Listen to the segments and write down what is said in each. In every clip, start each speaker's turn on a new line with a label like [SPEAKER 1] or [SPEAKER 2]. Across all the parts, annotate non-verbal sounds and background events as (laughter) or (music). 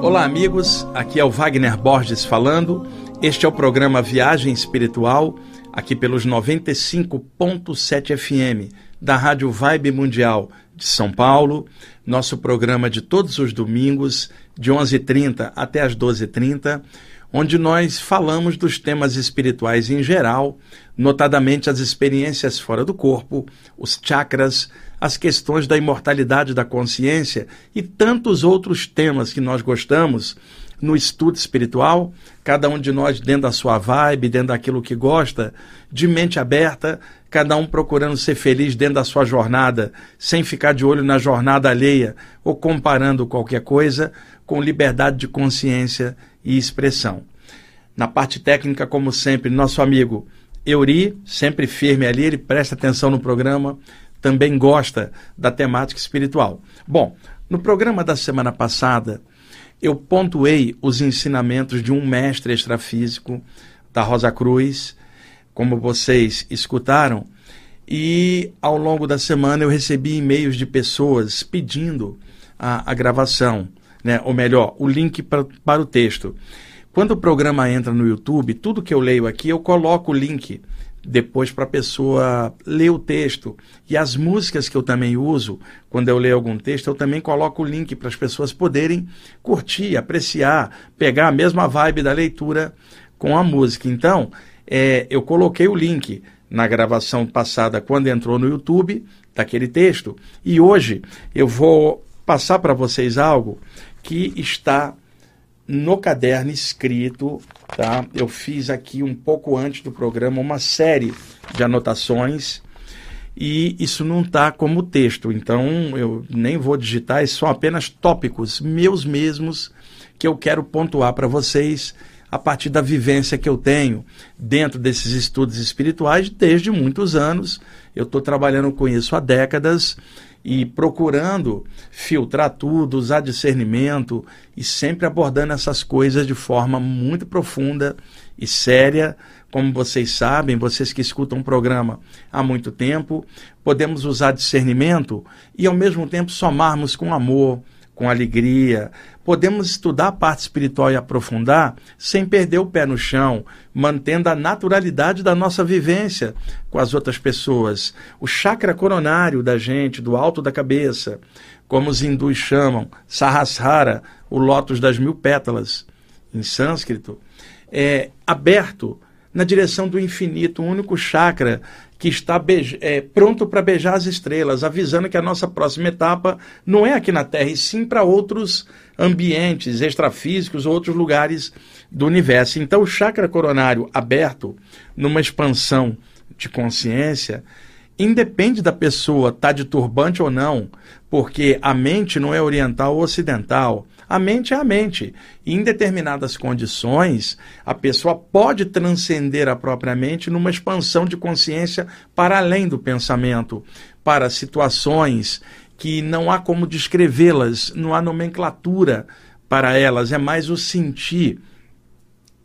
[SPEAKER 1] Olá, amigos. Aqui é o Wagner Borges falando. Este é o programa Viagem Espiritual, aqui pelos 95.7 FM da Rádio Vibe Mundial de São Paulo. Nosso programa de todos os domingos, de 11h30 até as 12h30, onde nós falamos dos temas espirituais em geral, notadamente as experiências fora do corpo, os chakras, as questões da imortalidade da consciência e tantos outros temas que nós gostamos no estudo espiritual, cada um de nós dentro da sua vibe, dentro daquilo que gosta, de mente aberta, cada um procurando ser feliz dentro da sua jornada, sem ficar de olho na jornada alheia ou comparando qualquer coisa, com liberdade de consciência e expressão. Na parte técnica, como sempre, nosso amigo Euri, sempre firme ali, ele presta atenção no programa, também gosta da temática espiritual. Bom, no programa da semana passada, eu pontuei os ensinamentos de um mestre extrafísico da Rosa Cruz, como vocês escutaram, e ao longo da semana eu recebi e-mails de pessoas pedindo a, a gravação, né? ou melhor, o link pra, para o texto. Quando o programa entra no YouTube, tudo que eu leio aqui, eu coloco o link depois para a pessoa ler o texto. E as músicas que eu também uso, quando eu leio algum texto, eu também coloco o link para as pessoas poderem curtir, apreciar, pegar a mesma vibe da leitura com a música. Então, é, eu coloquei o link na gravação passada, quando entrou no YouTube, daquele texto. E hoje eu vou passar para vocês algo que está no caderno escrito, tá? Eu fiz aqui um pouco antes do programa uma série de anotações e isso não está como texto, então eu nem vou digitar, são apenas tópicos meus mesmos que eu quero pontuar para vocês a partir da vivência que eu tenho dentro desses estudos espirituais desde muitos anos. Eu estou trabalhando com isso há décadas e procurando filtrar tudo, usar discernimento e sempre abordando essas coisas de forma muito profunda e séria. Como vocês sabem, vocês que escutam o programa há muito tempo, podemos usar discernimento e ao mesmo tempo somarmos com amor, com alegria. Podemos estudar a parte espiritual e aprofundar sem perder o pé no chão, mantendo a naturalidade da nossa vivência com as outras pessoas. O chakra coronário da gente, do alto da cabeça, como os hindus chamam, Sahasrara, o lótus das mil pétalas, em sânscrito, é aberto na direção do infinito, o único chakra que está é, pronto para beijar as estrelas, avisando que a nossa próxima etapa não é aqui na Terra, e sim para outros ambientes extrafísicos, outros lugares do universo. Então, o chakra coronário aberto, numa expansão de consciência, independe da pessoa estar tá de turbante ou não, porque a mente não é oriental ou ocidental. A mente é a mente. E em determinadas condições, a pessoa pode transcender a própria mente numa expansão de consciência para além do pensamento, para situações que não há como descrevê-las, não há nomenclatura para elas, é mais o sentir,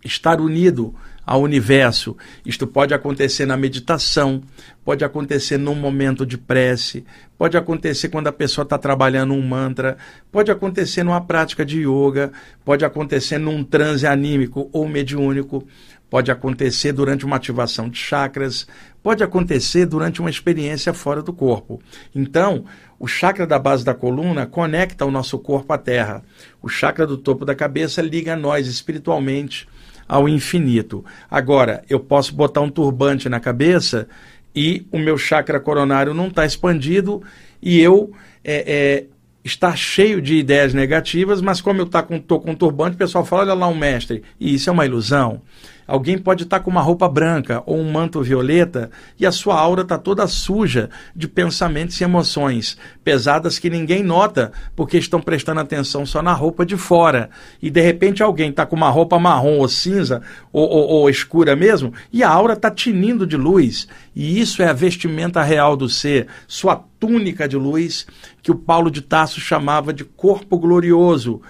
[SPEAKER 1] estar unido ao universo. Isto pode acontecer na meditação, pode acontecer num momento de prece, pode acontecer quando a pessoa está trabalhando um mantra, pode acontecer numa prática de yoga, pode acontecer num transe anímico ou mediúnico, pode acontecer durante uma ativação de chakras, pode acontecer durante uma experiência fora do corpo. Então, o chakra da base da coluna conecta o nosso corpo à terra. O chakra do topo da cabeça liga a nós espiritualmente ao infinito. Agora, eu posso botar um turbante na cabeça e o meu chakra coronário não está expandido e eu é, é, está cheio de ideias negativas, mas como eu estou tá com, com turbante, o pessoal fala, olha lá um mestre, e isso é uma ilusão. Alguém pode estar com uma roupa branca ou um manto violeta e a sua aura está toda suja de pensamentos e emoções pesadas que ninguém nota porque estão prestando atenção só na roupa de fora. E de repente alguém está com uma roupa marrom ou cinza ou, ou, ou escura mesmo e a aura está tinindo de luz. E isso é a vestimenta real do ser, sua túnica de luz que o Paulo de Tarso chamava de corpo glorioso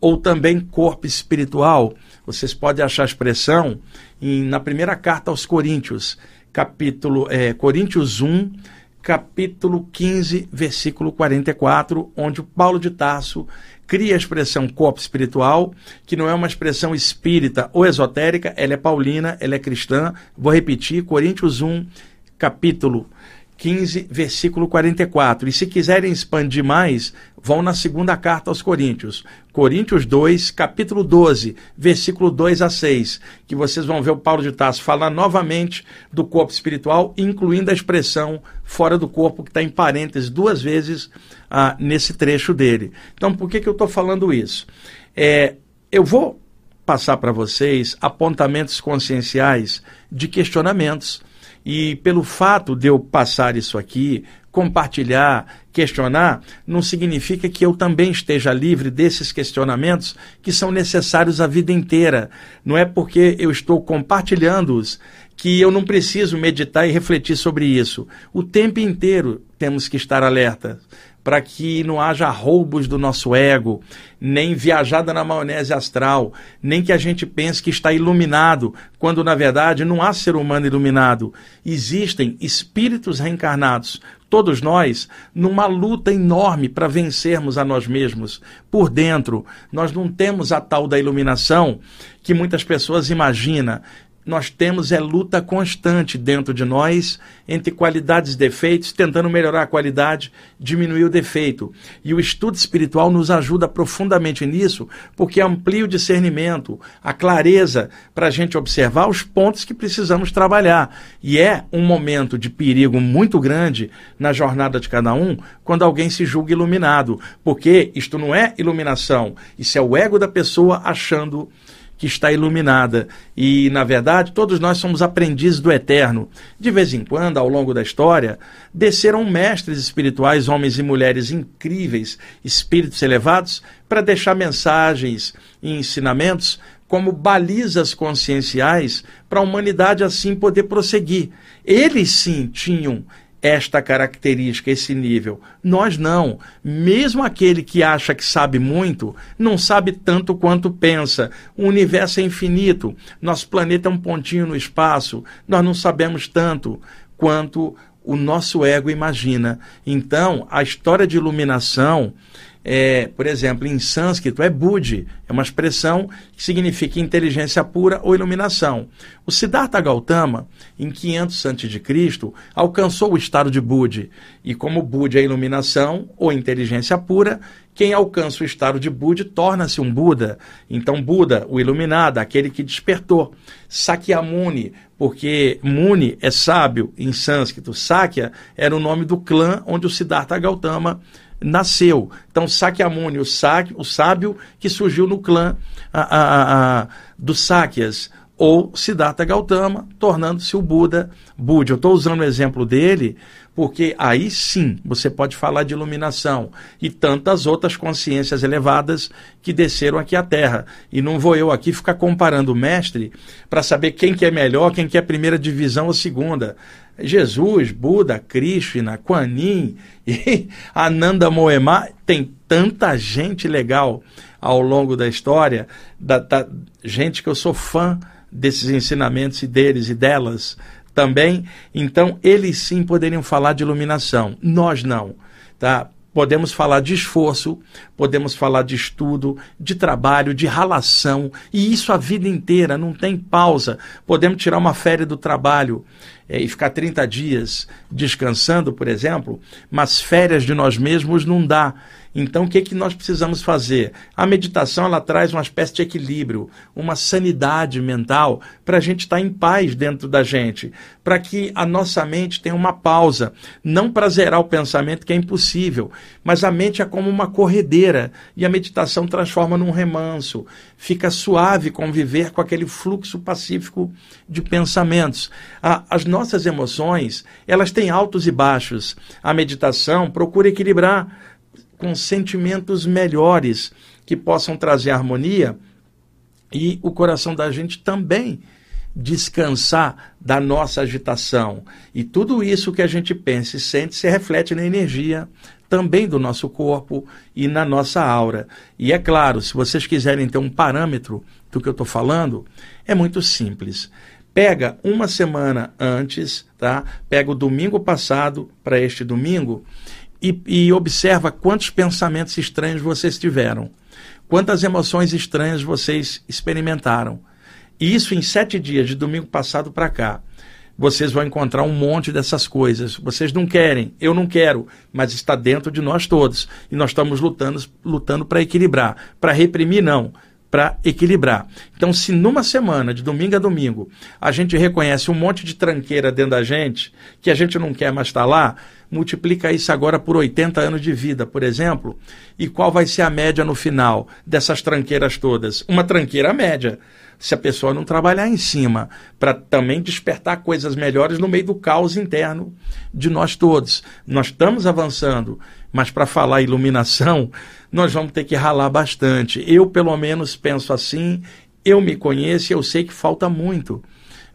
[SPEAKER 1] ou também corpo espiritual. Vocês podem achar a expressão em, na primeira carta aos Coríntios, capítulo é, Coríntios 1, capítulo 15, versículo 44, onde o Paulo de Tarso cria a expressão corpo espiritual, que não é uma expressão espírita ou esotérica, ela é paulina, ela é cristã. Vou repetir, Coríntios 1, capítulo 15, versículo 44. E se quiserem expandir mais, vão na segunda carta aos Coríntios, Coríntios 2, capítulo 12, versículo 2 a 6, que vocês vão ver o Paulo de Tarso falar novamente do corpo espiritual, incluindo a expressão fora do corpo, que está em parênteses duas vezes ah, nesse trecho dele. Então, por que, que eu estou falando isso? É, eu vou passar para vocês apontamentos conscienciais de questionamentos e pelo fato de eu passar isso aqui, compartilhar, questionar, não significa que eu também esteja livre desses questionamentos que são necessários a vida inteira. Não é porque eu estou compartilhando-os que eu não preciso meditar e refletir sobre isso. O tempo inteiro temos que estar alerta para que não haja roubos do nosso ego, nem viajada na maionese astral, nem que a gente pense que está iluminado, quando na verdade não há ser humano iluminado. Existem espíritos reencarnados, todos nós, numa luta enorme para vencermos a nós mesmos. Por dentro, nós não temos a tal da iluminação que muitas pessoas imaginam nós temos é luta constante dentro de nós entre qualidades e defeitos, tentando melhorar a qualidade, diminuir o defeito. E o estudo espiritual nos ajuda profundamente nisso, porque amplia o discernimento, a clareza para a gente observar os pontos que precisamos trabalhar. E é um momento de perigo muito grande na jornada de cada um quando alguém se julga iluminado, porque isto não é iluminação, isso é o ego da pessoa achando que está iluminada. E, na verdade, todos nós somos aprendizes do eterno. De vez em quando, ao longo da história, desceram mestres espirituais, homens e mulheres incríveis, espíritos elevados, para deixar mensagens e ensinamentos como balizas conscienciais para a humanidade assim poder prosseguir. Eles sim tinham esta característica, esse nível. Nós não. Mesmo aquele que acha que sabe muito, não sabe tanto quanto pensa. O universo é infinito. Nosso planeta é um pontinho no espaço. Nós não sabemos tanto quanto o nosso ego imagina. Então, a história de iluminação é, por exemplo, em sânscrito é Budi, é uma expressão que significa inteligência pura ou iluminação. O Siddhartha Gautama, em 500 a.C., alcançou o estado de Budi, e como Budi é iluminação ou inteligência pura, quem alcança o estado de Budi torna-se um Buda. Então, Buda, o iluminado, aquele que despertou. Sakyamuni, porque Muni é sábio em sânscrito. Sakya era o nome do clã onde o Siddhartha Gautama nasceu. Então, Sakyamuni, o, Sak, o sábio que surgiu no clã a, a, a, dos Sakyas, ou Siddhartha Gautama, tornando-se o Buda Buda. Eu estou usando o exemplo dele porque aí sim você pode falar de iluminação e tantas outras consciências elevadas que desceram aqui à Terra. E não vou eu aqui ficar comparando o mestre para saber quem que é melhor, quem que é primeira divisão ou segunda. Jesus, Buda, Krishna, Kuan Yin e (laughs) Ananda Moema, tem tanta gente legal ao longo da história, da, da, gente que eu sou fã desses ensinamentos e deles e delas também. Então, eles sim poderiam falar de iluminação, nós não. Tá? Podemos falar de esforço, podemos falar de estudo, de trabalho, de ralação, e isso a vida inteira, não tem pausa. Podemos tirar uma férias do trabalho é, e ficar 30 dias descansando, por exemplo, mas férias de nós mesmos não dá. Então, o que, que nós precisamos fazer? A meditação ela traz uma espécie de equilíbrio, uma sanidade mental para a gente estar tá em paz dentro da gente, para que a nossa mente tenha uma pausa, não para zerar o pensamento, que é impossível, mas a mente é como uma corredeira e a meditação transforma num remanso. Fica suave conviver com aquele fluxo pacífico de pensamentos. As nossas emoções, elas têm altos e baixos. A meditação procura equilibrar com sentimentos melhores que possam trazer harmonia e o coração da gente também descansar da nossa agitação. E tudo isso que a gente pensa e sente se reflete na energia também do nosso corpo e na nossa aura. E é claro, se vocês quiserem ter um parâmetro do que eu estou falando, é muito simples. Pega uma semana antes, tá? Pega o domingo passado para este domingo e, e observa quantos pensamentos estranhos vocês tiveram, quantas emoções estranhas vocês experimentaram. E isso em sete dias, de domingo passado para cá vocês vão encontrar um monte dessas coisas. Vocês não querem, eu não quero, mas está dentro de nós todos. E nós estamos lutando lutando para equilibrar. Para reprimir, não. Para equilibrar. Então, se numa semana, de domingo a domingo, a gente reconhece um monte de tranqueira dentro da gente, que a gente não quer mais estar lá, multiplica isso agora por 80 anos de vida, por exemplo, e qual vai ser a média no final dessas tranqueiras todas? Uma tranqueira média se a pessoa não trabalhar em cima, para também despertar coisas melhores no meio do caos interno de nós todos. Nós estamos avançando, mas para falar iluminação, nós vamos ter que ralar bastante. Eu, pelo menos, penso assim, eu me conheço e eu sei que falta muito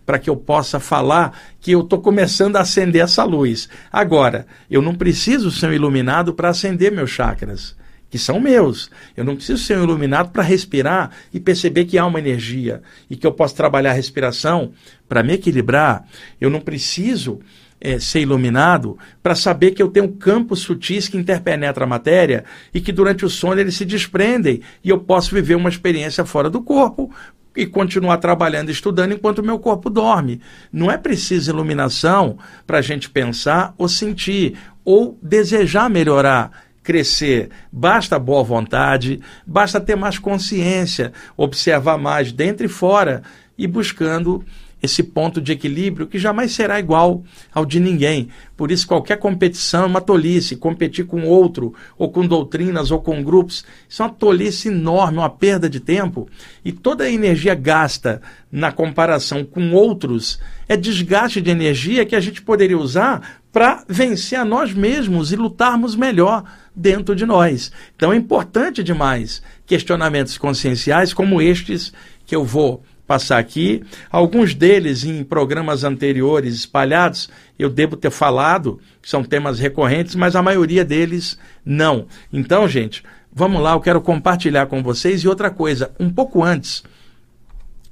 [SPEAKER 1] para que eu possa falar que eu estou começando a acender essa luz. Agora, eu não preciso ser um iluminado para acender meus chakras que são meus. Eu não preciso ser um iluminado para respirar e perceber que há uma energia e que eu posso trabalhar a respiração para me equilibrar. Eu não preciso é, ser iluminado para saber que eu tenho campos sutis que interpenetram a matéria e que durante o sono eles se desprendem e eu posso viver uma experiência fora do corpo e continuar trabalhando e estudando enquanto o meu corpo dorme. Não é preciso iluminação para a gente pensar ou sentir ou desejar melhorar crescer, basta boa vontade, basta ter mais consciência, observar mais dentro e fora e buscando esse ponto de equilíbrio que jamais será igual ao de ninguém. Por isso, qualquer competição é uma tolice. Competir com outro, ou com doutrinas, ou com grupos, isso é uma tolice enorme, uma perda de tempo. E toda a energia gasta na comparação com outros é desgaste de energia que a gente poderia usar para vencer a nós mesmos e lutarmos melhor dentro de nós. Então é importante demais questionamentos conscienciais como estes que eu vou passar aqui. Alguns deles em programas anteriores espalhados, eu devo ter falado, são temas recorrentes, mas a maioria deles não. Então, gente, vamos lá, eu quero compartilhar com vocês. E outra coisa, um pouco antes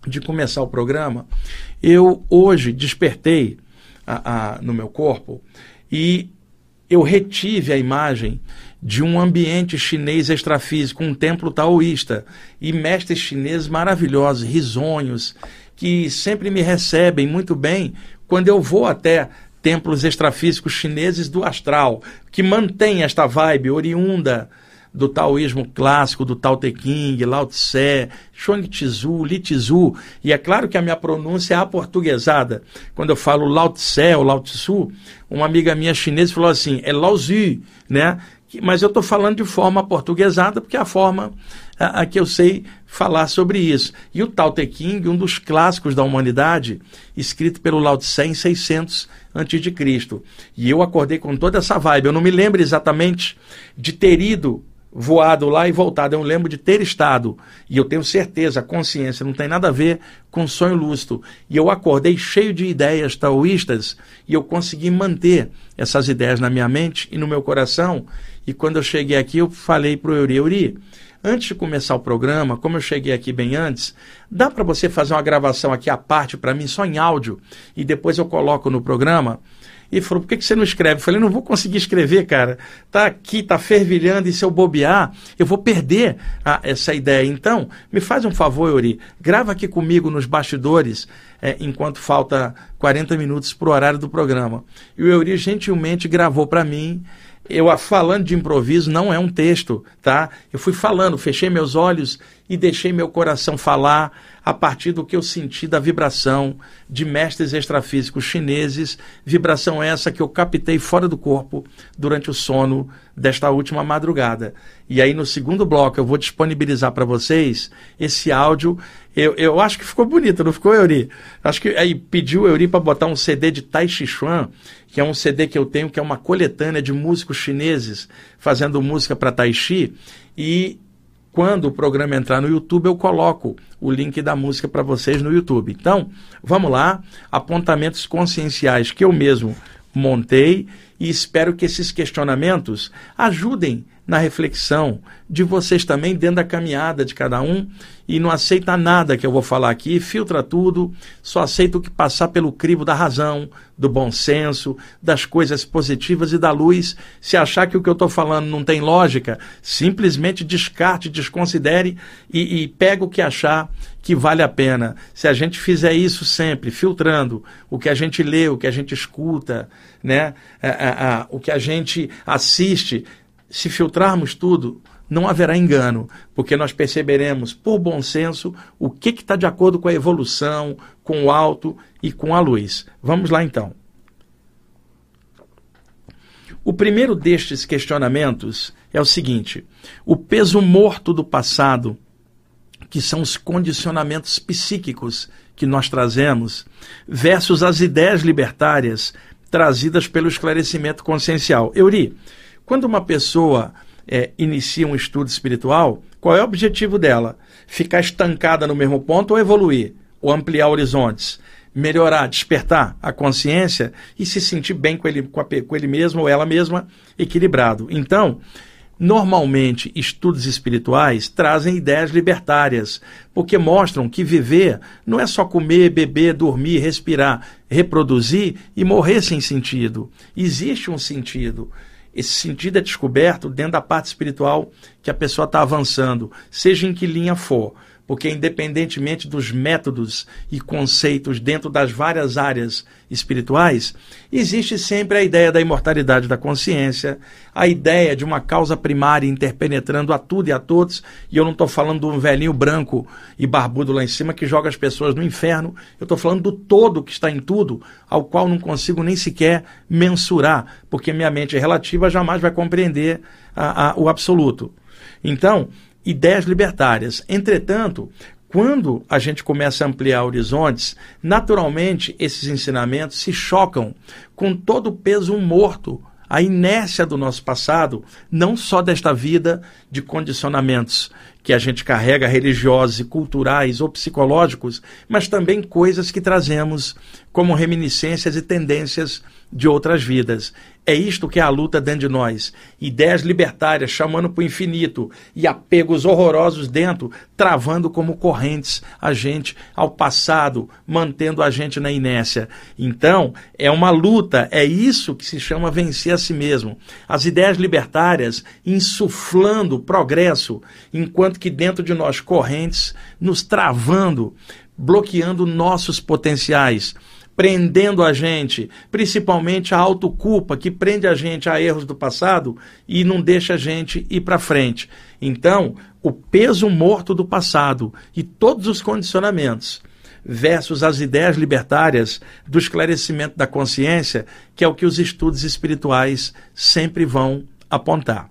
[SPEAKER 1] de começar o programa, eu hoje despertei a, a, no meu corpo e eu retive a imagem de um ambiente chinês extrafísico, um templo taoísta, e mestres chineses maravilhosos, risonhos, que sempre me recebem muito bem quando eu vou até templos extrafísicos chineses do astral, que mantém esta vibe oriunda do taoísmo clássico, do Tao Te Ching, Lao Tse, Chuang Tzu, Li Tzu, e é claro que a minha pronúncia é aportuguesada. Quando eu falo Lao Tse ou Lao Tzu, uma amiga minha chinesa falou assim, é Lao Tzu, né? Mas eu estou falando de forma portuguesada, porque é a forma a, a, que eu sei falar sobre isso. E o Tao Te Ching, um dos clássicos da humanidade, escrito pelo Lao Tse em 600 a.C. E eu acordei com toda essa vibe. Eu não me lembro exatamente de ter ido voado lá e voltado. Eu lembro de ter estado, e eu tenho certeza, a consciência não tem nada a ver com sonho lúcido. E eu acordei cheio de ideias taoístas e eu consegui manter essas ideias na minha mente e no meu coração. E quando eu cheguei aqui, eu falei para o Euri, Euri, antes de começar o programa, como eu cheguei aqui bem antes, dá para você fazer uma gravação aqui à parte para mim, só em áudio, e depois eu coloco no programa? E falou: por que, você não escreve? Eu falei: não vou conseguir escrever, cara. Tá aqui, tá fervilhando, e se eu bobear, eu vou perder a, essa ideia. Então, me faz um favor, Yuri, grava aqui comigo nos bastidores, é, enquanto falta 40 minutos para o horário do programa. E o Yuri gentilmente gravou para mim eu falando de improviso não é um texto, tá? Eu fui falando, fechei meus olhos e deixei meu coração falar a partir do que eu senti da vibração de mestres extrafísicos chineses, vibração essa que eu captei fora do corpo durante o sono desta última madrugada. E aí no segundo bloco eu vou disponibilizar para vocês esse áudio. Eu, eu acho que ficou bonito, não ficou, Euri? Acho que aí pediu o Euri para botar um CD de Tai Chi Chuan, que é um CD que eu tenho, que é uma coletânea de músicos chineses fazendo música para Tai Chi. E quando o programa entrar no YouTube, eu coloco o link da música para vocês no YouTube. Então, vamos lá, apontamentos conscienciais que eu mesmo montei e espero que esses questionamentos ajudem na reflexão de vocês também, dentro da caminhada de cada um, e não aceita nada que eu vou falar aqui, filtra tudo, só aceita o que passar pelo crivo da razão, do bom senso, das coisas positivas e da luz. Se achar que o que eu estou falando não tem lógica, simplesmente descarte, desconsidere e, e pega o que achar que vale a pena. Se a gente fizer isso sempre, filtrando o que a gente lê, o que a gente escuta, né, o que a gente assiste, se filtrarmos tudo, não haverá engano, porque nós perceberemos, por bom senso, o que está de acordo com a evolução, com o alto e com a luz. Vamos lá então. O primeiro destes questionamentos é o seguinte: o peso morto do passado, que são os condicionamentos psíquicos que nós trazemos, versus as ideias libertárias trazidas pelo esclarecimento consciencial. Euri, quando uma pessoa é, inicia um estudo espiritual, qual é o objetivo dela? Ficar estancada no mesmo ponto ou evoluir? Ou ampliar horizontes? Melhorar, despertar a consciência e se sentir bem com ele, com, a, com ele mesmo ou ela mesma, equilibrado. Então, Normalmente, estudos espirituais trazem ideias libertárias, porque mostram que viver não é só comer, beber, dormir, respirar, reproduzir e morrer sem sentido. Existe um sentido. Esse sentido é descoberto dentro da parte espiritual que a pessoa está avançando, seja em que linha for porque independentemente dos métodos e conceitos dentro das várias áreas espirituais, existe sempre a ideia da imortalidade da consciência, a ideia de uma causa primária interpenetrando a tudo e a todos, e eu não estou falando de um velhinho branco e barbudo lá em cima que joga as pessoas no inferno, eu estou falando do todo que está em tudo, ao qual não consigo nem sequer mensurar, porque minha mente relativa jamais vai compreender a, a, o absoluto. Então, ideias libertárias. Entretanto, quando a gente começa a ampliar horizontes, naturalmente esses ensinamentos se chocam com todo o peso morto, a inércia do nosso passado, não só desta vida de condicionamentos que a gente carrega religiosos e culturais ou psicológicos, mas também coisas que trazemos como reminiscências e tendências de outras vidas. É isto que é a luta dentro de nós. Ideias libertárias chamando para o infinito e apegos horrorosos dentro, travando como correntes a gente ao passado, mantendo a gente na inércia. Então, é uma luta, é isso que se chama vencer a si mesmo. As ideias libertárias insuflando progresso, enquanto que dentro de nós correntes nos travando, bloqueando nossos potenciais prendendo a gente, principalmente a autoculpa que prende a gente a erros do passado e não deixa a gente ir para frente. Então, o peso morto do passado e todos os condicionamentos versus as ideias libertárias do esclarecimento da consciência, que é o que os estudos espirituais sempre vão apontar.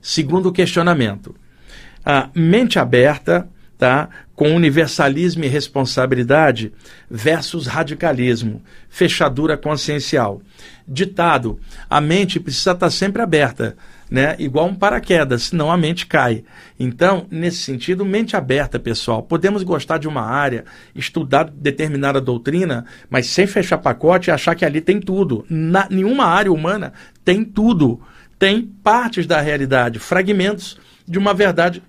[SPEAKER 1] Segundo questionamento, a mente aberta tá? com universalismo e responsabilidade versus radicalismo, fechadura consciencial. Ditado: a mente precisa estar sempre aberta, né? igual um paraquedas, senão a mente cai. Então, nesse sentido, mente aberta, pessoal. Podemos gostar de uma área, estudar determinada doutrina, mas sem fechar pacote e achar que ali tem tudo. Na, nenhuma área humana tem tudo. Tem partes da realidade, fragmentos de uma verdade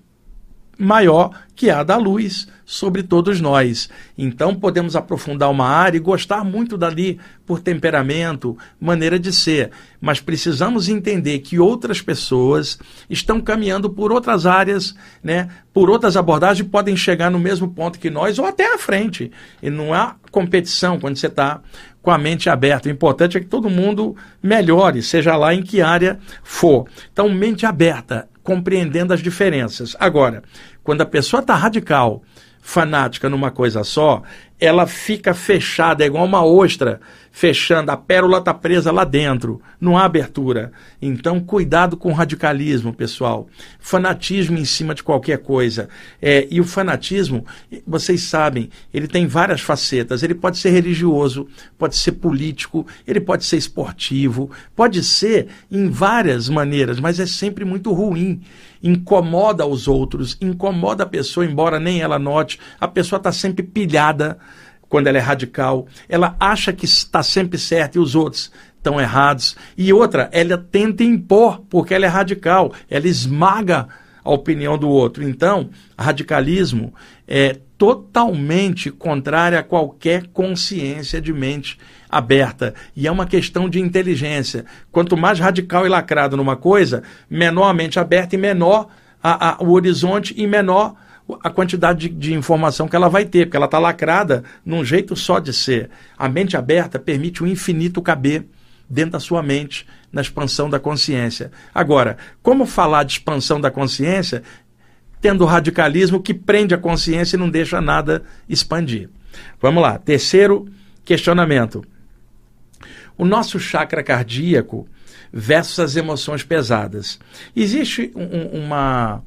[SPEAKER 1] maior que a da luz sobre todos nós. Então podemos aprofundar uma área e gostar muito dali por temperamento, maneira de ser, mas precisamos entender que outras pessoas estão caminhando por outras áreas, né, por outras abordagens podem chegar no mesmo ponto que nós ou até à frente. E não há competição quando você está com a mente aberta. O importante é que todo mundo melhore, seja lá em que área for. Então, mente aberta, compreendendo as diferenças. Agora, quando a pessoa está radical, fanática numa coisa só, ela fica fechada, é igual uma ostra fechando, a pérola está presa lá dentro, não há abertura. Então, cuidado com o radicalismo, pessoal. Fanatismo em cima de qualquer coisa. É, e o fanatismo, vocês sabem, ele tem várias facetas. Ele pode ser religioso, pode ser político, ele pode ser esportivo, pode ser em várias maneiras, mas é sempre muito ruim incomoda os outros, incomoda a pessoa, embora nem ela note. A pessoa está sempre pilhada quando ela é radical. Ela acha que está sempre certa e os outros estão errados. E outra, ela tenta impor, porque ela é radical, ela esmaga a opinião do outro. Então, radicalismo é totalmente contrário a qualquer consciência de mente aberta. E é uma questão de inteligência. Quanto mais radical e lacrado numa coisa, menor a mente aberta e menor a, a, o horizonte e menor a quantidade de, de, informação que ela vai ter, porque ela está lacrada num jeito só de ser. A mente aberta permite o infinito caber dentro da sua mente, na expansão da consciência. Agora, como falar de expansão da consciência tendo radicalismo que prende a consciência e não deixa nada expandir? Vamos lá. Terceiro questionamento. O nosso chakra cardíaco versus as emoções pesadas. Existe um, uma,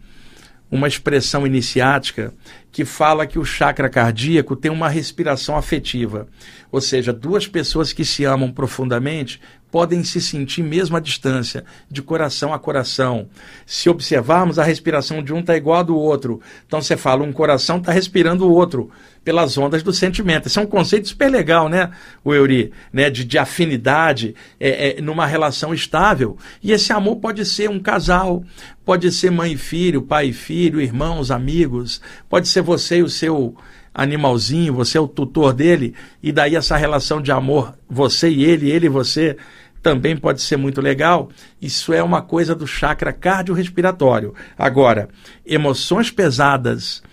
[SPEAKER 1] uma expressão iniciática que fala que o chakra cardíaco tem uma respiração afetiva. Ou seja, duas pessoas que se amam profundamente podem se sentir mesmo à distância, de coração a coração. Se observarmos, a respiração de um está igual a do outro. Então você fala, um coração está respirando o outro pelas ondas do sentimento. Esse é um conceito super legal, né, o Euri? Né, de, de afinidade é, é, numa relação estável. E esse amor pode ser um casal, pode ser mãe e filho, pai e filho, irmãos, amigos, pode ser você e o seu animalzinho, você é o tutor dele, e daí essa relação de amor, você e ele, ele e você, também pode ser muito legal. Isso é uma coisa do chakra cardiorrespiratório. Agora, emoções pesadas,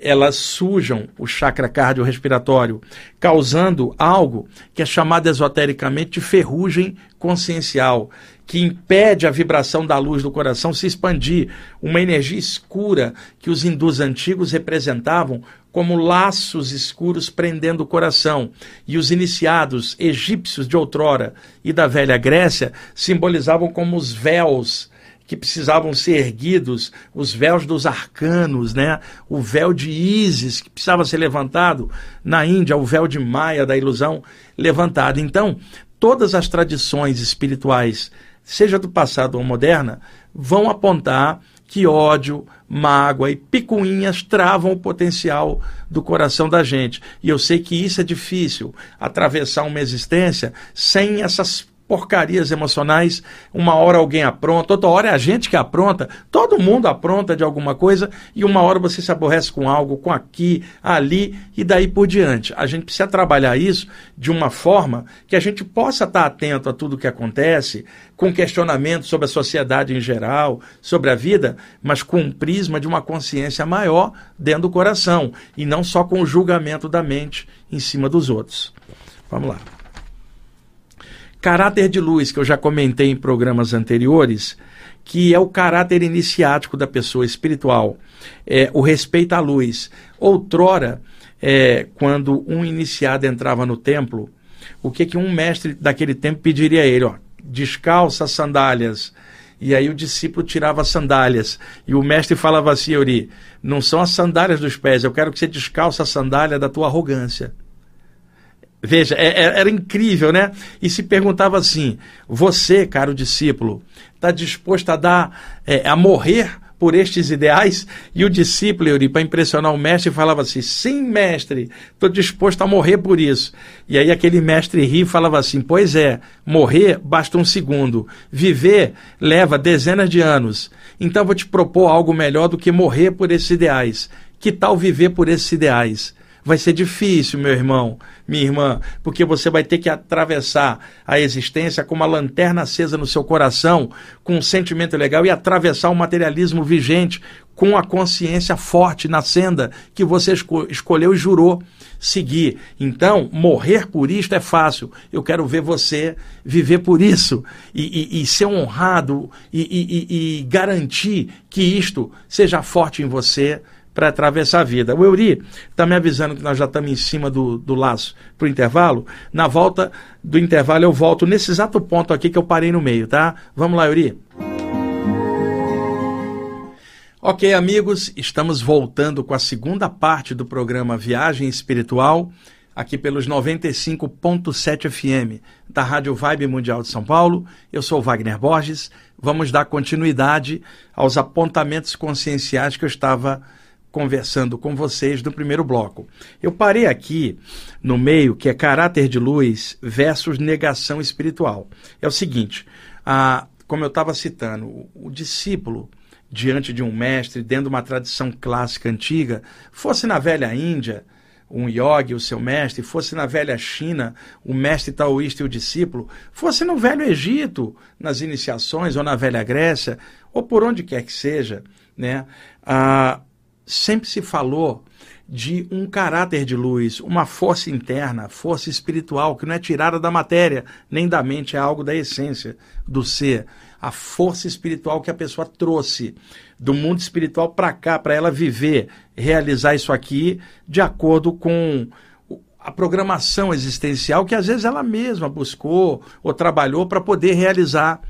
[SPEAKER 1] elas sujam o chakra cardiorrespiratório, causando algo que é chamado esotericamente de ferrugem consciencial, que impede a vibração da luz do coração se expandir, uma energia escura que os hindus antigos representavam como laços escuros prendendo o coração, e os iniciados egípcios de outrora e da velha Grécia simbolizavam como os véus que precisavam ser erguidos, os véus dos arcanos, né? O véu de Ísis que precisava ser levantado na Índia, o véu de Maia da ilusão levantado. Então, todas as tradições espirituais, seja do passado ou moderna, vão apontar que ódio, mágoa e picuinhas travam o potencial do coração da gente. E eu sei que isso é difícil, atravessar uma existência sem essas porcarias emocionais. Uma hora alguém apronta, outra hora é a gente que apronta. Todo mundo apronta de alguma coisa e uma hora você se aborrece com algo, com aqui, ali e daí por diante. A gente precisa trabalhar isso de uma forma que a gente possa estar atento a tudo que acontece, com questionamento sobre a sociedade em geral, sobre a vida, mas com um prisma de uma consciência maior dentro do coração e não só com o julgamento da mente em cima dos outros. Vamos lá. Caráter de luz, que eu já comentei em programas anteriores, que é o caráter iniciático da pessoa espiritual, é, o respeito à luz. Outrora, é, quando um iniciado entrava no templo, o que, que um mestre daquele tempo pediria a ele? Ó, descalça as sandálias. E aí o discípulo tirava as sandálias. E o mestre falava assim, Yuri, não são as sandálias dos pés, eu quero que você descalça a sandália da tua arrogância. Veja, é, é, era incrível, né? E se perguntava assim: você, caro discípulo, está disposto a dar, é, a morrer por estes ideais? E o discípulo, Euri, para impressionar o mestre, falava assim: sim, mestre, estou disposto a morrer por isso. E aí aquele mestre ri e falava assim: pois é, morrer basta um segundo, viver leva dezenas de anos. Então vou te propor algo melhor do que morrer por esses ideais. Que tal viver por esses ideais? Vai ser difícil, meu irmão, minha irmã, porque você vai ter que atravessar a existência com uma lanterna acesa no seu coração, com um sentimento legal e atravessar o materialismo vigente com a consciência forte na senda que você esco escolheu e jurou seguir. Então, morrer por isto é fácil. Eu quero ver você viver por isso e, e, e ser honrado e, e garantir que isto seja forte em você para atravessar a vida. O Euri está me avisando que nós já estamos em cima do, do laço para o intervalo. Na volta do intervalo eu volto nesse exato ponto aqui que eu parei no meio, tá? Vamos lá, Euri. Ok, amigos, estamos voltando com a segunda parte do programa Viagem Espiritual, aqui pelos 95.7 FM da Rádio Vibe Mundial de São Paulo. Eu sou Wagner Borges. Vamos dar continuidade aos apontamentos conscienciais que eu estava conversando com vocês no primeiro bloco. Eu parei aqui no meio que é caráter de luz versus negação espiritual. É o seguinte, a, como eu estava citando, o, o discípulo diante de um mestre, dentro de uma tradição clássica antiga, fosse na velha Índia, um yogi, o seu mestre, fosse na velha China, o mestre taoísta e o discípulo, fosse no velho Egito, nas iniciações, ou na velha Grécia, ou por onde quer que seja, né? Ah, sempre se falou de um caráter de luz, uma força interna, força espiritual, que não é tirada da matéria, nem da mente, é algo da essência do ser. A força espiritual que a pessoa trouxe do mundo espiritual para cá, para ela viver, realizar isso aqui de acordo com a programação existencial que às vezes ela mesma buscou ou trabalhou para poder realizar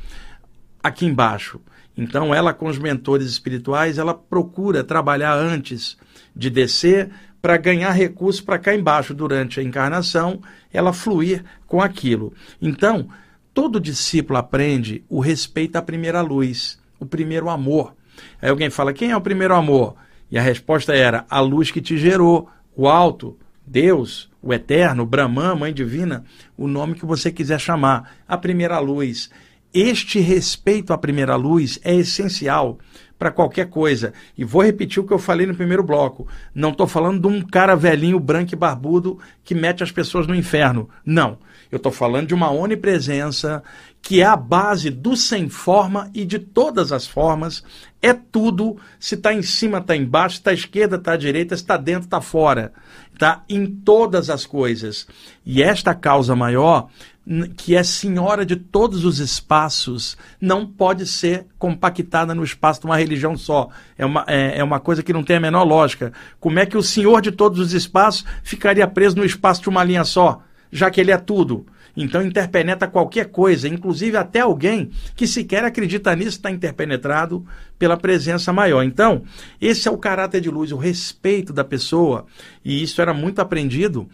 [SPEAKER 1] aqui embaixo. Então, ela com os mentores espirituais, ela procura trabalhar antes de descer para ganhar recursos para cá embaixo durante a encarnação, ela fluir com aquilo. Então, todo discípulo aprende o respeito à primeira luz, o primeiro amor. Aí alguém fala: "Quem é o primeiro amor?" E a resposta era: a luz que te gerou, o alto, Deus, o eterno, Brahman, mãe divina, o nome que você quiser chamar, a primeira luz. Este respeito à primeira luz é essencial para qualquer coisa. E vou repetir o que eu falei no primeiro bloco. Não estou falando de um cara velhinho, branco e barbudo que mete as pessoas no inferno. Não. Eu estou falando de uma onipresença que é a base do sem forma e de todas as formas. É tudo. Se está em cima, está embaixo, está à esquerda, está à direita, está dentro, está fora. Está em todas as coisas. E esta causa maior que é senhora de todos os espaços, não pode ser compactada no espaço de uma religião só. É uma, é, é, uma coisa que não tem a menor lógica. Como é que o senhor de todos os espaços ficaria preso no espaço de uma linha só, já que ele é tudo? Então interpenetra qualquer coisa, inclusive até alguém que sequer acredita nisso está interpenetrado pela presença maior. Então, esse é o caráter de luz, o respeito da pessoa, e isso era muito aprendido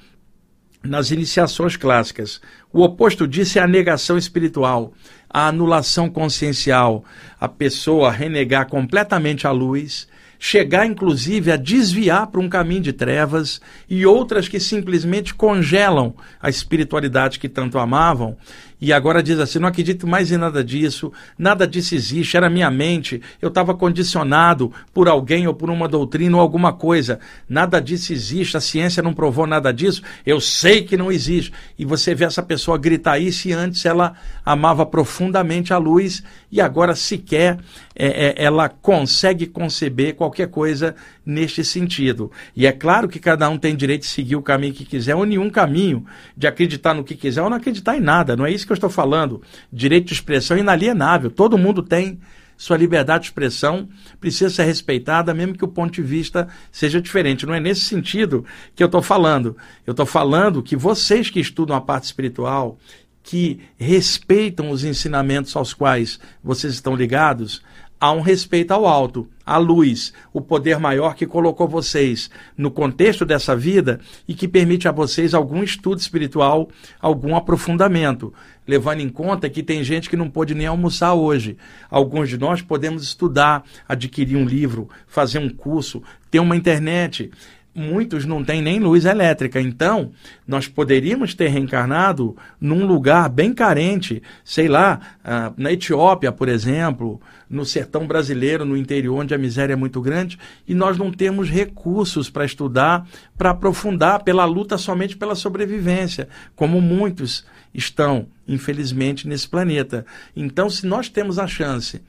[SPEAKER 1] nas iniciações clássicas. O oposto disso é a negação espiritual, a anulação consciencial, a pessoa renegar completamente a luz, chegar inclusive a desviar para um caminho de trevas e outras que simplesmente congelam a espiritualidade que tanto amavam e agora diz assim: não acredito mais em nada disso, nada disso existe, era minha mente, eu estava condicionado por alguém ou por uma doutrina ou alguma coisa, nada disso existe, a ciência não provou nada disso, eu sei que não existe. E você vê essa pessoa gritar isso e antes ela amava profundamente a luz e agora sequer é, é, ela consegue conceber qualquer coisa neste sentido. E é claro que cada um tem direito de seguir o caminho que quiser, ou nenhum caminho de acreditar no que quiser ou não acreditar em nada. Não é isso que eu estou falando. Direito de expressão inalienável. Todo mundo tem sua liberdade de expressão precisa ser respeitada, mesmo que o ponto de vista seja diferente. Não é nesse sentido que eu estou falando. Eu estou falando que vocês que estudam a parte espiritual, que respeitam os ensinamentos aos quais vocês estão ligados, há um respeito ao alto, à luz, o poder maior que colocou vocês no contexto dessa vida e que permite a vocês algum estudo espiritual, algum aprofundamento, levando em conta que tem gente que não pôde nem almoçar hoje. Alguns de nós podemos estudar, adquirir um livro, fazer um curso, ter uma internet muitos não têm nem luz elétrica. Então, nós poderíamos ter reencarnado num lugar bem carente, sei lá, uh, na Etiópia, por exemplo, no sertão brasileiro, no interior, onde a miséria é muito grande, e nós não temos recursos para estudar, para aprofundar pela luta somente pela sobrevivência, como muitos estão, infelizmente, nesse planeta. Então, se nós temos a chance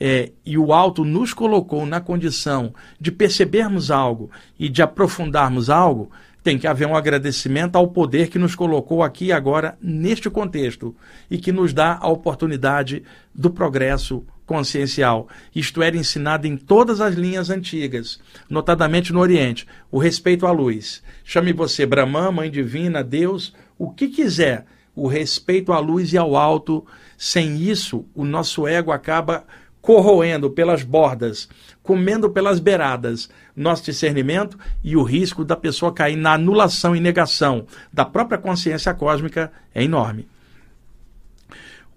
[SPEAKER 1] é, e o alto nos colocou na condição de percebermos algo e de aprofundarmos algo, tem que haver um agradecimento ao poder que nos colocou aqui e agora neste contexto e que nos dá a oportunidade do progresso consciencial. Isto era ensinado em todas as linhas antigas, notadamente no Oriente, o respeito à luz. Chame você Brahman, Mãe Divina, Deus, o que quiser, o respeito à luz e ao alto. Sem isso, o nosso ego acaba corroendo pelas bordas, comendo pelas beiradas nosso discernimento e o risco da pessoa cair na anulação e negação da própria consciência cósmica é enorme.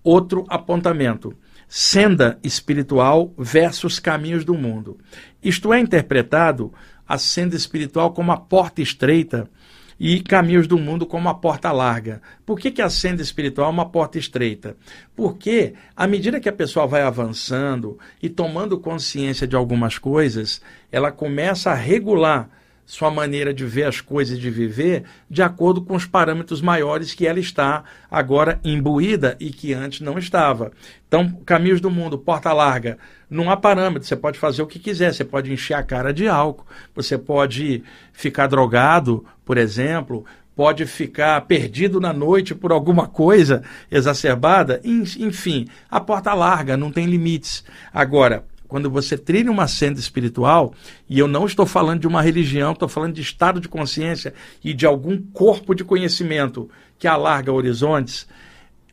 [SPEAKER 1] Outro apontamento: senda espiritual versus caminhos do mundo. Isto é interpretado a senda espiritual como a porta estreita e caminhos do mundo como a porta larga. Por que, que a senda espiritual é uma porta estreita? Porque, à medida que a pessoa vai avançando e tomando consciência de algumas coisas, ela começa a regular sua maneira de ver as coisas e de viver de acordo com os parâmetros maiores que ela está agora imbuída e que antes não estava. Então, caminhos do mundo, porta larga, não há parâmetro, você pode fazer o que quiser, você pode encher a cara de álcool, você pode ficar drogado, por exemplo, pode ficar perdido na noite por alguma coisa exacerbada, enfim, a porta larga, não tem limites. Agora, quando você trilha uma senda espiritual, e eu não estou falando de uma religião, estou falando de estado de consciência e de algum corpo de conhecimento que alarga horizontes,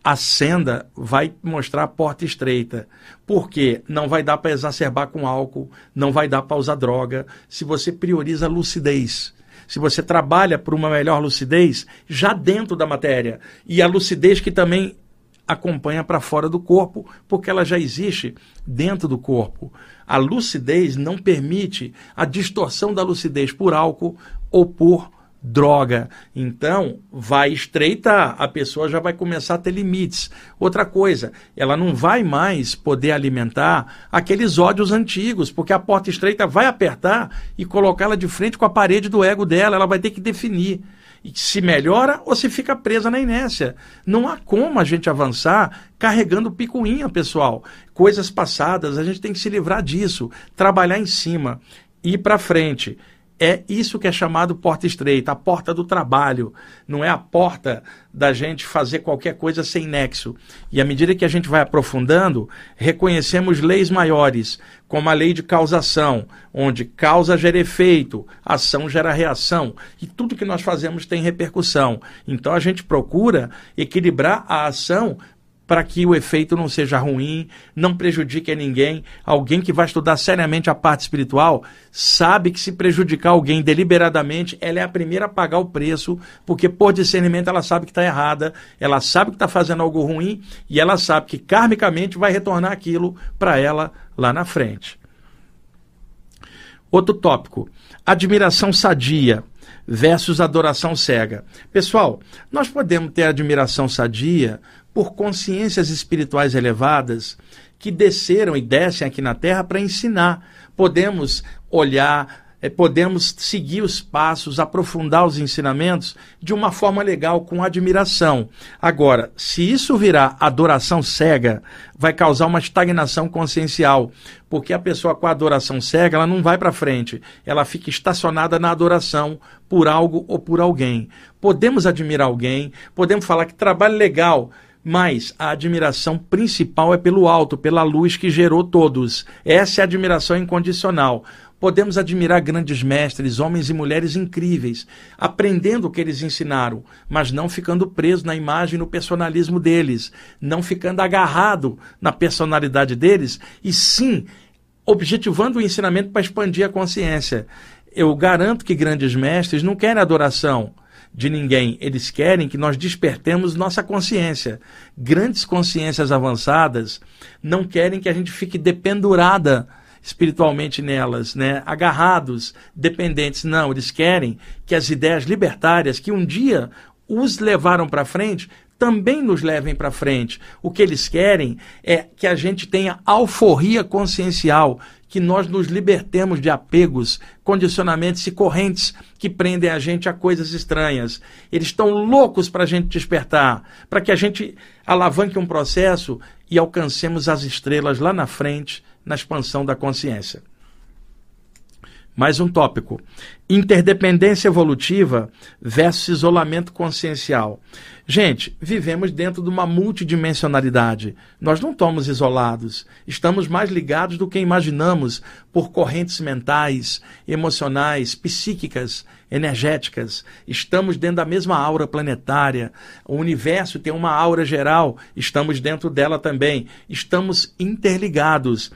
[SPEAKER 1] a senda vai mostrar a porta estreita. Porque não vai dar para exacerbar com álcool, não vai dar para usar droga, se você prioriza a lucidez. Se você trabalha por uma melhor lucidez já dentro da matéria. E a lucidez que também acompanha para fora do corpo, porque ela já existe dentro do corpo. A lucidez não permite a distorção da lucidez por álcool ou por droga. Então, vai estreitar, a pessoa já vai começar a ter limites. Outra coisa, ela não vai mais poder alimentar aqueles ódios antigos, porque a porta estreita vai apertar e colocá-la de frente com a parede do ego dela, ela vai ter que definir se melhora ou se fica presa na inércia. Não há como a gente avançar carregando picuinha, pessoal. Coisas passadas, a gente tem que se livrar disso, trabalhar em cima, ir para frente. É isso que é chamado porta estreita, a porta do trabalho. Não é a porta da gente fazer qualquer coisa sem nexo. E à medida que a gente vai aprofundando, reconhecemos leis maiores, como a lei de causação, onde causa gera efeito, ação gera reação, e tudo que nós fazemos tem repercussão. Então a gente procura equilibrar a ação para que o efeito não seja ruim, não prejudique a ninguém. Alguém que vai estudar seriamente a parte espiritual sabe que se prejudicar alguém deliberadamente, ela é a primeira a pagar o preço, porque por discernimento ela sabe que está errada, ela sabe que está fazendo algo ruim e ela sabe que karmicamente vai retornar aquilo para ela lá na frente. Outro tópico: admiração sadia versus adoração cega. Pessoal, nós podemos ter admiração sadia por consciências espirituais elevadas que desceram e descem aqui na Terra para ensinar. Podemos olhar, é, podemos seguir os passos, aprofundar os ensinamentos de uma forma legal, com admiração. Agora, se isso virar adoração cega, vai causar uma estagnação consciencial, porque a pessoa com a adoração cega, ela não vai para frente, ela fica estacionada na adoração por algo ou por alguém. Podemos admirar alguém, podemos falar que trabalho legal mas a admiração principal é pelo alto, pela luz que gerou todos. Essa é a admiração incondicional. Podemos admirar grandes mestres, homens e mulheres incríveis, aprendendo o que eles ensinaram, mas não ficando preso na imagem e no personalismo deles, não ficando agarrado na personalidade deles, e sim objetivando o ensinamento para expandir a consciência. Eu garanto que grandes mestres não querem adoração, de ninguém. Eles querem que nós despertemos nossa consciência. Grandes consciências avançadas não querem que a gente fique dependurada espiritualmente nelas, né? agarrados, dependentes. Não, eles querem que as ideias libertárias que um dia os levaram para frente também nos levem para frente. O que eles querem é que a gente tenha alforria consciencial, que nós nos libertemos de apegos, condicionamentos e correntes que prendem a gente a coisas estranhas. Eles estão loucos para a gente despertar, para que a gente alavanque um processo e alcancemos as estrelas lá na frente, na expansão da consciência. Mais um tópico: interdependência evolutiva versus isolamento consciencial. Gente, vivemos dentro de uma multidimensionalidade. Nós não estamos isolados. Estamos mais ligados do que imaginamos por correntes mentais, emocionais, psíquicas, energéticas. Estamos dentro da mesma aura planetária. O universo tem uma aura geral, estamos dentro dela também. Estamos interligados.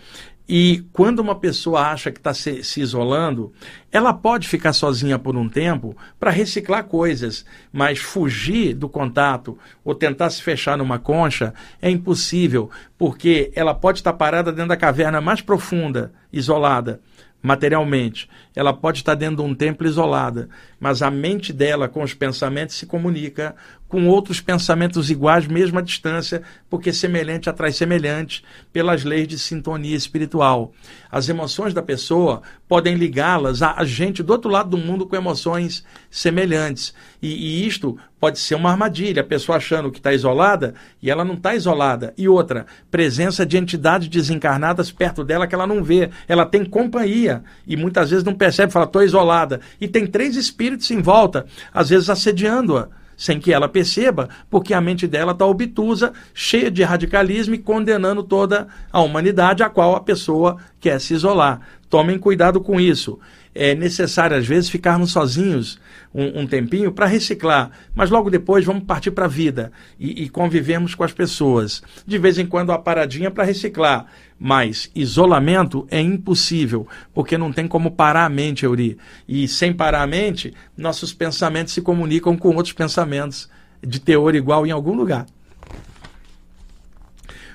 [SPEAKER 1] E quando uma pessoa acha que está se, se, isolando, ela pode ficar sozinha por um tempo para reciclar coisas, mas fugir do contato ou tentar se fechar numa concha é impossível, porque ela pode estar parada dentro da caverna mais profunda, isolada, materialmente. Ela pode estar dentro de um templo isolada, mas a mente dela com os pensamentos se comunica com outros pensamentos iguais, mesmo à distância, porque semelhante atrai semelhante pelas leis de sintonia espiritual. As emoções da pessoa podem ligá-las a gente do outro lado do mundo com emoções semelhantes. E, e isto pode ser uma armadilha, a pessoa achando que está isolada e ela não está isolada. E outra, presença de entidades desencarnadas perto dela que ela não vê. Ela tem companhia e muitas vezes não percebe, fala, estou isolada. E tem três espíritos em volta, às vezes assediando-a sem que ela perceba, porque a mente dela está obtusa, cheia de radicalismo e condenando toda a humanidade a qual a pessoa quer se isolar. Tomem cuidado com isso. É necessário, às vezes, ficarmos sozinhos um, um tempinho para reciclar, mas logo depois vamos partir para a vida e, e convivemos com as pessoas. De vez em quando, a paradinha para reciclar. Mas isolamento é impossível, porque não tem como parar a mente, Euri. E sem parar a mente, nossos pensamentos se comunicam com outros pensamentos de teor igual em algum lugar.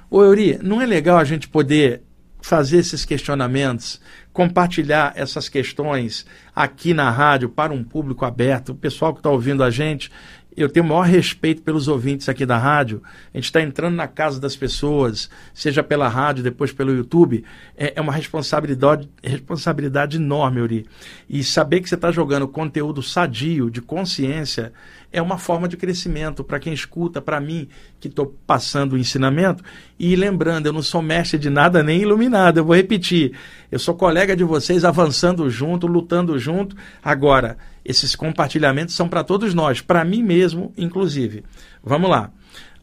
[SPEAKER 1] Ô Euri, não é legal a gente poder fazer esses questionamentos, compartilhar essas questões aqui na rádio para um público aberto, o pessoal que está ouvindo a gente eu tenho o maior respeito pelos ouvintes aqui da rádio. A gente está entrando na casa das pessoas, seja pela rádio, depois pelo YouTube. É, é uma responsabilidade, responsabilidade enorme, Uri. E saber que você está jogando conteúdo sadio, de consciência, é uma forma de crescimento para quem escuta, para mim, que estou passando o ensinamento. E lembrando, eu não sou mestre de nada nem iluminado, eu vou repetir. Eu sou colega de vocês avançando junto, lutando junto. Agora, esses compartilhamentos são para todos nós, para mim mesmo, inclusive. Vamos lá.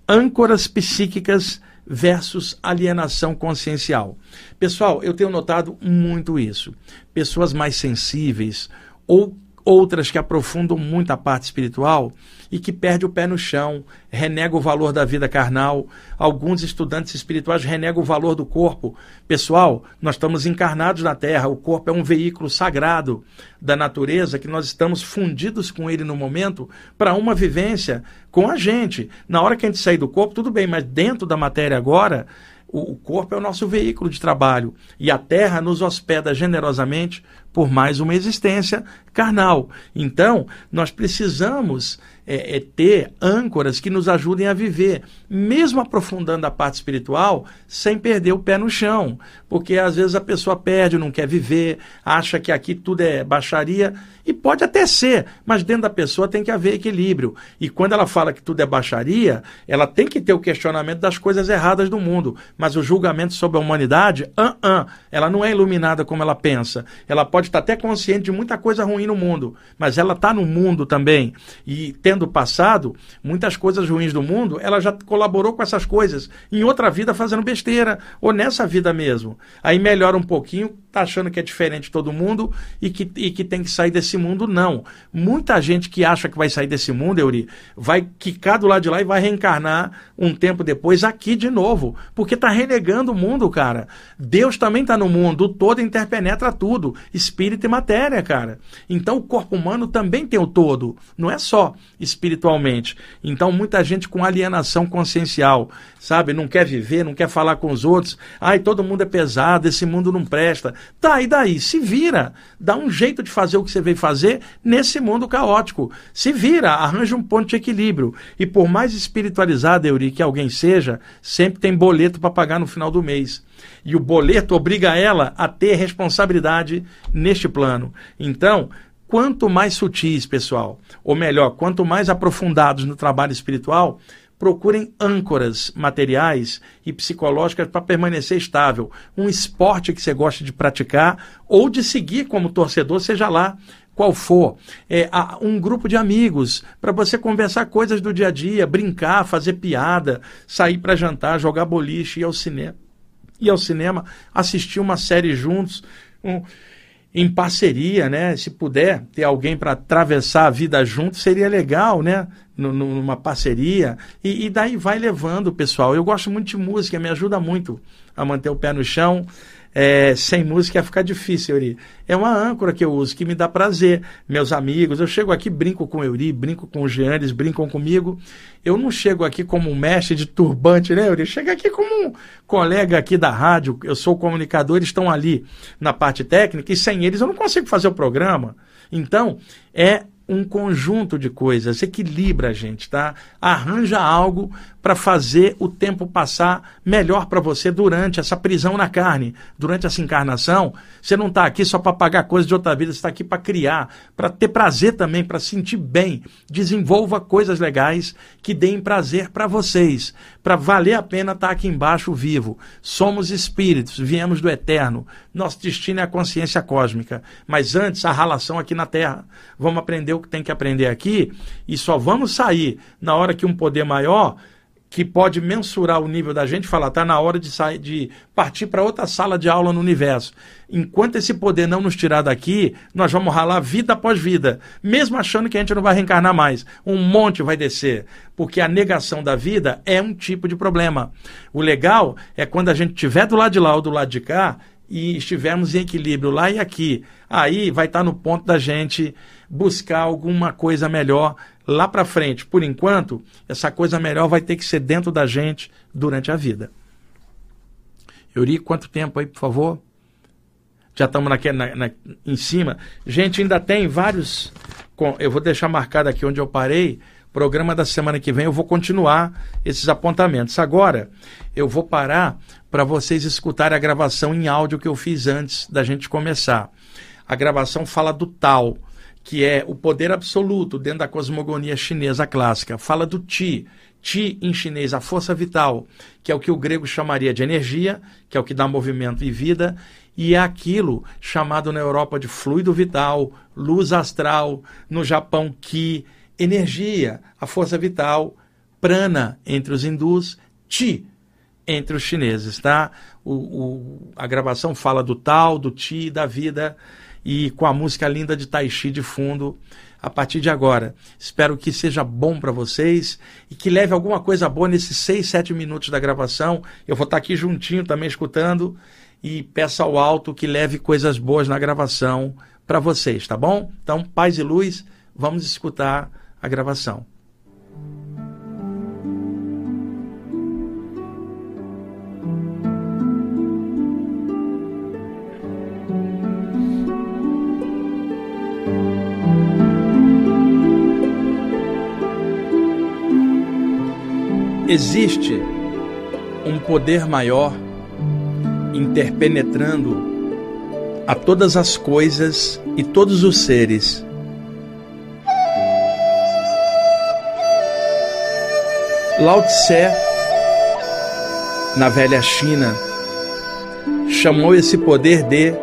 [SPEAKER 1] Âncoras psíquicas versus alienação consciencial. Pessoal, eu tenho notado muito isso. Pessoas mais sensíveis ou outras que aprofundam muito a parte espiritual e que perde o pé no chão, renega o valor da vida carnal. Alguns estudantes espirituais renegam o valor do corpo. Pessoal, nós estamos encarnados na Terra, o corpo é um veículo sagrado da natureza que nós estamos fundidos com ele no momento para uma vivência com a gente. Na hora que a gente sair do corpo, tudo bem, mas dentro da matéria agora, o, corpo é o nosso veículo de trabalho e a terra nos hospeda generosamente por mais uma existência carnal. Então, nós precisamos é, é, ter âncoras que nos ajudem a viver, mesmo aprofundando a parte espiritual, sem perder o pé no chão. Porque às vezes a pessoa perde, não quer viver, acha que aqui tudo é baixaria, e pode até ser, mas dentro da pessoa tem que haver equilíbrio. E quando ela fala que tudo é baixaria, ela tem que ter o questionamento das coisas erradas do mundo. Mas o julgamento sobre a humanidade, uh -uh, ela não é iluminada como ela pensa. Ela pode estar até consciente de muita coisa ruim no mundo, mas ela está no mundo também. E tendo passado muitas coisas ruins do mundo, ela já colaborou com essas coisas em outra vida fazendo besteira, ou nessa vida mesmo. Aí melhora um pouquinho, tá achando que é diferente de todo mundo e que, e que tem que sair desse mundo, não. Muita gente que acha que vai sair desse mundo, Euri, vai quicar do lado de lá e vai reencarnar um tempo depois aqui de novo, porque tá renegando o mundo, cara. Deus também tá no mundo, o todo interpenetra tudo, espírito e matéria, cara. Então o corpo humano também tem o todo, não é só espiritualmente. Então muita gente com alienação consciencial, sabe, não quer viver, não quer falar com os outros. Ai, todo mundo é pesado, esse mundo não presta. Tá, e daí? Se vira. Dá um jeito de fazer o que você veio fazer nesse mundo caótico. Se vira, arranja um ponto de equilíbrio. E por mais espiritualizado, Euri, que alguém seja, sempre tem boleto para pagar no final do mês. E o boleto obriga ela a ter responsabilidade neste plano. Então, quanto mais sutis, pessoal, ou melhor, quanto mais aprofundados no trabalho espiritual, procurem âncoras materiais e psicológicas para permanecer estável. Um esporte que você gosta de praticar ou de seguir como torcedor, seja lá qual for. É, um grupo de amigos para você conversar coisas do dia a dia, brincar, fazer piada, sair para jantar, jogar boliche, ir ao cinema. Ir ao cinema, assistir uma série juntos. Um, em parceria, né? Se puder ter alguém para atravessar a vida junto, seria legal, né? numa parceria. E, e, daí vai levando, pessoal. Eu gosto muito de música, me ajuda muito a manter o pé no chão. É, sem música ia ficar difícil, Euri. É uma âncora que eu uso, que me dá prazer. Meus amigos, eu chego aqui, brinco com o Euri, brinco com o Jean, eles brincam comigo. Eu não chego aqui como um mestre de turbante, né, Euri? Chego aqui como um colega aqui da rádio, eu sou comunicador, eles estão ali na parte técnica, e sem eles eu não consigo fazer o programa. Então, é um conjunto de coisas, equilibra a gente, tá? Arranja algo para fazer o tempo passar melhor para você durante essa prisão na carne, durante essa encarnação. Você não está aqui só para pagar coisas de outra vida, você está aqui para criar, para ter prazer também, para sentir bem. Desenvolva coisas legais que deem prazer para vocês, para valer a pena estar tá aqui embaixo vivo. Somos espíritos, viemos do eterno. Nosso destino é a consciência cósmica. Mas antes, a relação aqui na Terra. Vamos aprender o que tem que aprender aqui e só vamos sair na hora que um poder maior que pode mensurar o nível da gente, falar, está na hora de sair, de partir para outra sala de aula no universo. Enquanto esse poder não nos tirar daqui, nós vamos ralar vida após vida, mesmo achando que a gente não vai reencarnar mais. Um monte vai descer, porque a negação da vida é um tipo de problema. O legal é quando a gente estiver do lado de lá ou do lado de cá e estivermos em equilíbrio lá e aqui. Aí vai estar tá no ponto da gente buscar alguma coisa melhor lá para frente. Por enquanto, essa coisa melhor vai ter que ser dentro da gente durante a vida. Euri, quanto tempo aí, por favor? Já estamos na, na, em cima. Gente, ainda tem vários. Eu vou deixar marcado aqui onde eu parei. Programa da semana que vem eu vou continuar esses apontamentos. Agora, eu vou parar para vocês escutarem a gravação em áudio que eu fiz antes da gente começar. A gravação fala do tal que é o poder absoluto dentro da cosmogonia chinesa clássica. Fala do Ti. Ti em chinês, a força vital, que é o que o grego chamaria de energia, que é o que dá movimento e vida, e é aquilo chamado na Europa de fluido vital, luz astral, no Japão Ki, energia, a força vital, prana entre os hindus, Ti entre os chineses, tá? O, o, a gravação fala do tal, do Ti, da vida e com a música linda de Taishi de fundo a partir de agora. Espero que seja bom para vocês e que leve alguma coisa boa nesses seis, sete minutos da gravação. Eu vou estar tá aqui juntinho também escutando e peço ao alto que leve coisas boas na gravação para vocês, tá bom? Então, paz e luz, vamos escutar a gravação. Existe um poder maior interpenetrando a todas as coisas e todos os seres. Lao Tse, na velha China, chamou esse poder de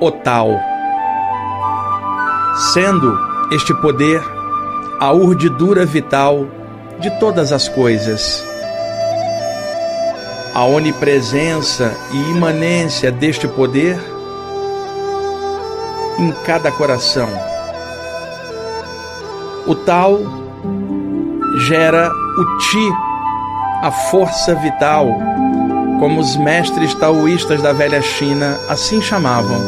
[SPEAKER 1] o Tao, sendo este poder a urdidura vital de todas as coisas. A onipresença e imanência deste poder em cada coração. O tal gera o Ti, a força vital, como os mestres taoístas da velha China assim chamavam.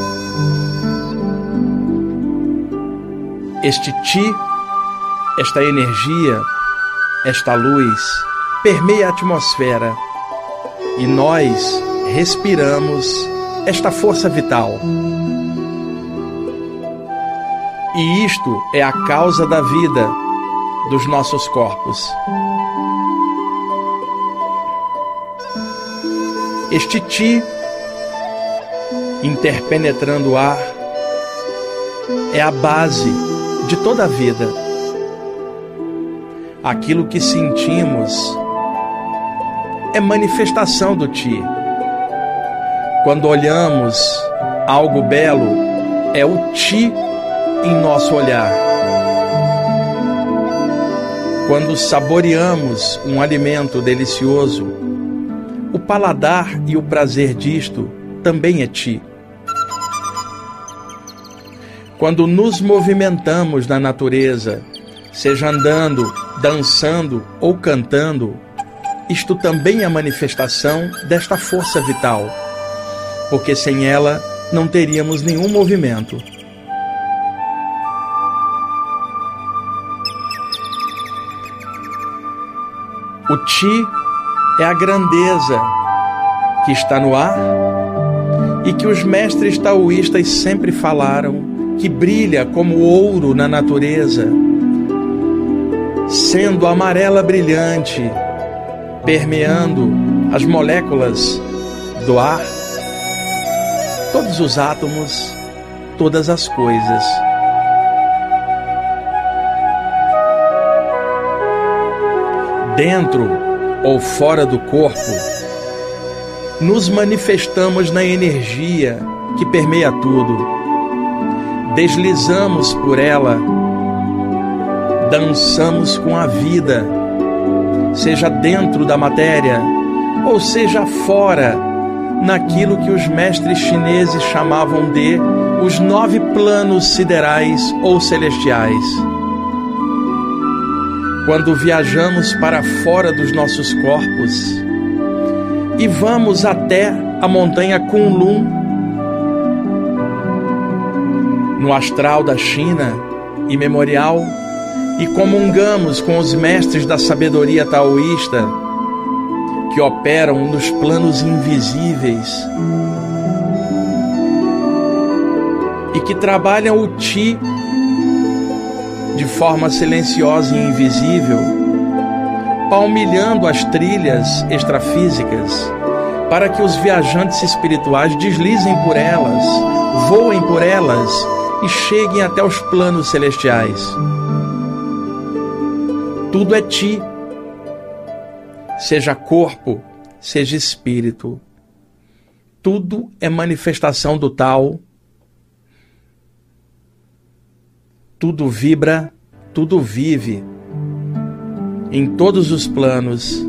[SPEAKER 1] Este Ti, esta energia, esta luz permeia a atmosfera e nós respiramos esta força vital. E isto é a causa da vida dos nossos corpos. Este Ti, interpenetrando o ar, é a base de toda a vida aquilo que sentimos é manifestação do Ti. Quando olhamos algo belo, é o Ti em nosso olhar. Quando saboreamos um alimento delicioso, o paladar e o prazer disto também é Ti. Quando nos movimentamos na natureza, seja andando, dançando ou cantando, isto também é manifestação desta força vital. porque sem ela não teríamos nenhum movimento. O Ti é a grandeza que está no ar e que os mestres taoístas sempre falaram, que brilha como ouro na natureza, sendo amarela brilhante, permeando as moléculas do ar, todos os átomos, todas as coisas. Dentro ou fora do corpo, nos manifestamos na energia que permeia tudo. Deslizamos por ela, dançamos com a vida, seja dentro da matéria ou seja fora, naquilo que os mestres chineses chamavam de os nove planos siderais ou celestiais. Quando viajamos para fora dos nossos corpos e vamos até a montanha Kunlun, no astral da China e memorial, e comungamos com os mestres da sabedoria taoísta que operam nos planos invisíveis e que trabalham o Ti de forma silenciosa e invisível, palmilhando as trilhas extrafísicas para que os viajantes espirituais deslizem por elas, voem por elas e cheguem até os planos celestiais. Tudo é Ti seja corpo, seja espírito. Tudo é manifestação do tal. Tudo vibra, tudo vive, em todos os planos.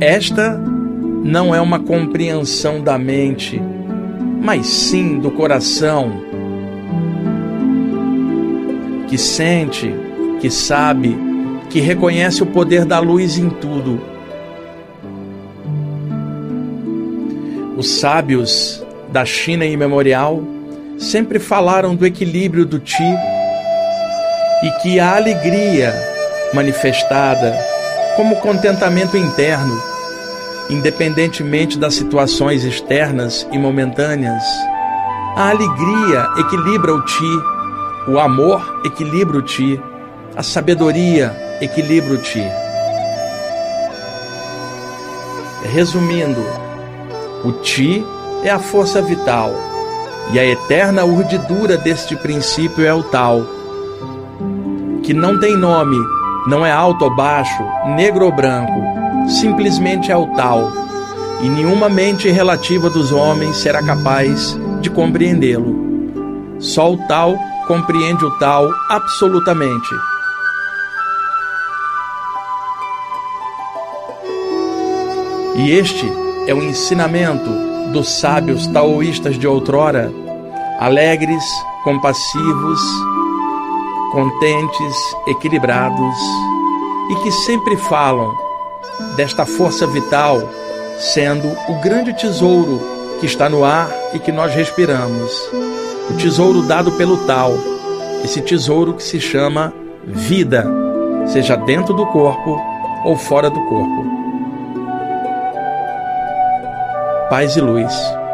[SPEAKER 1] Esta não é uma compreensão da mente, mas sim do coração, que sente, que sabe, que reconhece o poder da luz em tudo. Os sábios da China imemorial sempre falaram do equilíbrio do Ti e que a alegria manifestada como contentamento interno, independentemente das situações externas e momentâneas, a alegria equilibra o Ti, o amor equilibra o Ti, a sabedoria equilibro-te. Resumindo, o Ti é a força vital e a eterna urdidura deste princípio é o Tal, que não tem nome, não é alto ou baixo, negro ou branco, simplesmente é o Tal, e nenhuma mente relativa dos homens será capaz de compreendê-lo. Só o Tal compreende o Tal absolutamente. E este é o ensinamento dos sábios taoístas de outrora, alegres, compassivos, contentes, equilibrados e que sempre falam desta força vital sendo o grande tesouro que está no ar e que nós respiramos. O tesouro dado pelo tal, esse tesouro que se chama vida, seja dentro do corpo ou fora do corpo. Paz e luz.